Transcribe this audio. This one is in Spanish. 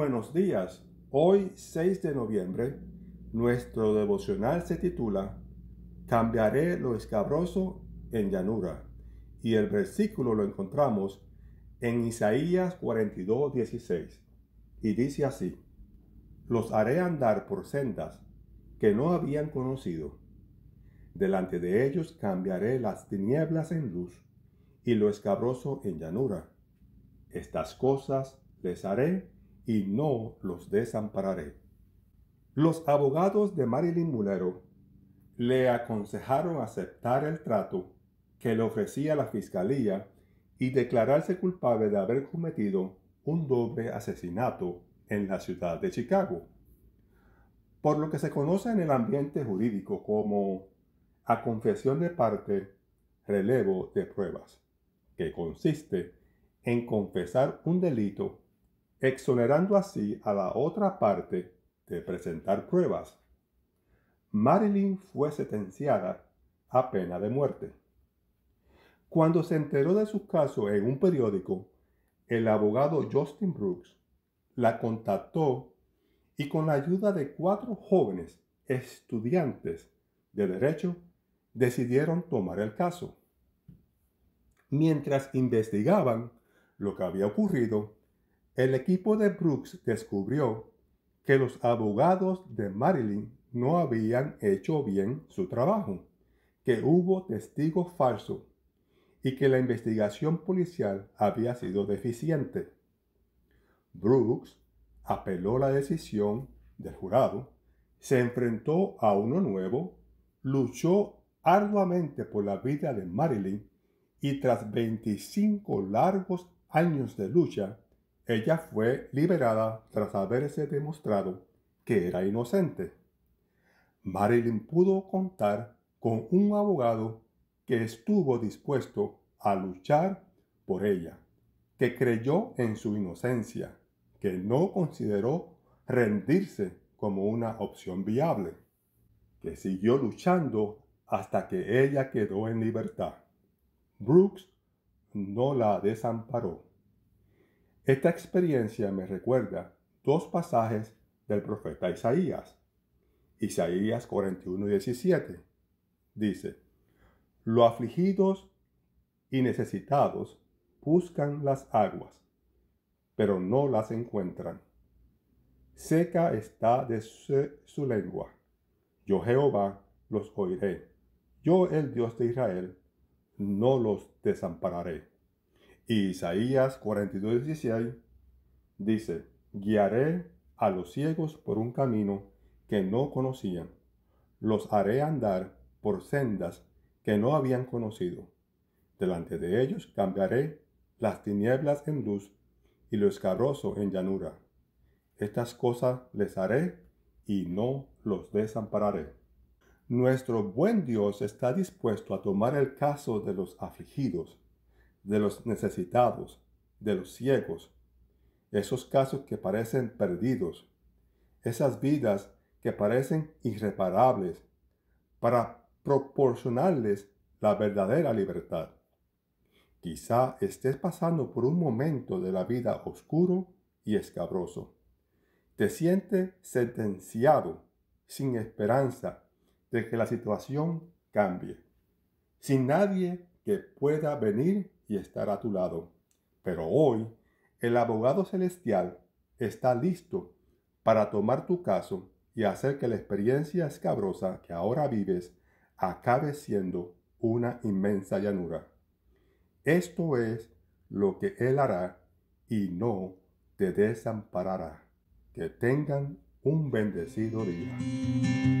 buenos días. Hoy 6 de noviembre, nuestro devocional se titula Cambiaré lo escabroso en llanura. Y el versículo lo encontramos en Isaías 42, 16. Y dice así, Los haré andar por sendas que no habían conocido. Delante de ellos cambiaré las tinieblas en luz y lo escabroso en llanura. Estas cosas les haré y no los desampararé. Los abogados de Marilyn Mulero le aconsejaron aceptar el trato que le ofrecía la fiscalía y declararse culpable de haber cometido un doble asesinato en la ciudad de Chicago. Por lo que se conoce en el ambiente jurídico como a confesión de parte, relevo de pruebas, que consiste en confesar un delito exonerando así a la otra parte de presentar pruebas. Marilyn fue sentenciada a pena de muerte. Cuando se enteró de su caso en un periódico, el abogado Justin Brooks la contactó y con la ayuda de cuatro jóvenes estudiantes de derecho decidieron tomar el caso. Mientras investigaban lo que había ocurrido, el equipo de Brooks descubrió que los abogados de Marilyn no habían hecho bien su trabajo, que hubo testigos falsos y que la investigación policial había sido deficiente. Brooks apeló la decisión del jurado, se enfrentó a uno nuevo, luchó arduamente por la vida de Marilyn y tras 25 largos años de lucha, ella fue liberada tras haberse demostrado que era inocente. Marilyn pudo contar con un abogado que estuvo dispuesto a luchar por ella, que creyó en su inocencia, que no consideró rendirse como una opción viable, que siguió luchando hasta que ella quedó en libertad. Brooks no la desamparó. Esta experiencia me recuerda dos pasajes del profeta Isaías. Isaías 41 y 17 dice, Los afligidos y necesitados buscan las aguas, pero no las encuentran. Seca está de su, lengua. Yo Jehová los oiré. Yo el Dios de Israel no los desampararé. Isaías 42, 16 dice, guiaré a los ciegos por un camino que no conocían, los haré andar por sendas que no habían conocido. Delante de ellos cambiaré las tinieblas en luz y lo escarroso en llanura. Estas cosas les haré y no los desampararé. Nuestro buen Dios está dispuesto a tomar el caso de los afligidos de los necesitados, de los ciegos, esos casos que parecen perdidos, esas vidas que parecen irreparables, para proporcionarles la verdadera libertad. Quizá estés pasando por un momento de la vida oscuro y escabroso. Te sientes sentenciado, sin esperanza de que la situación cambie, sin nadie que pueda venir y estar a tu lado. Pero hoy el abogado celestial está listo para tomar tu caso y hacer que la experiencia escabrosa que ahora vives acabe siendo una inmensa llanura. Esto es lo que Él hará y no te desamparará. Que tengan un bendecido día.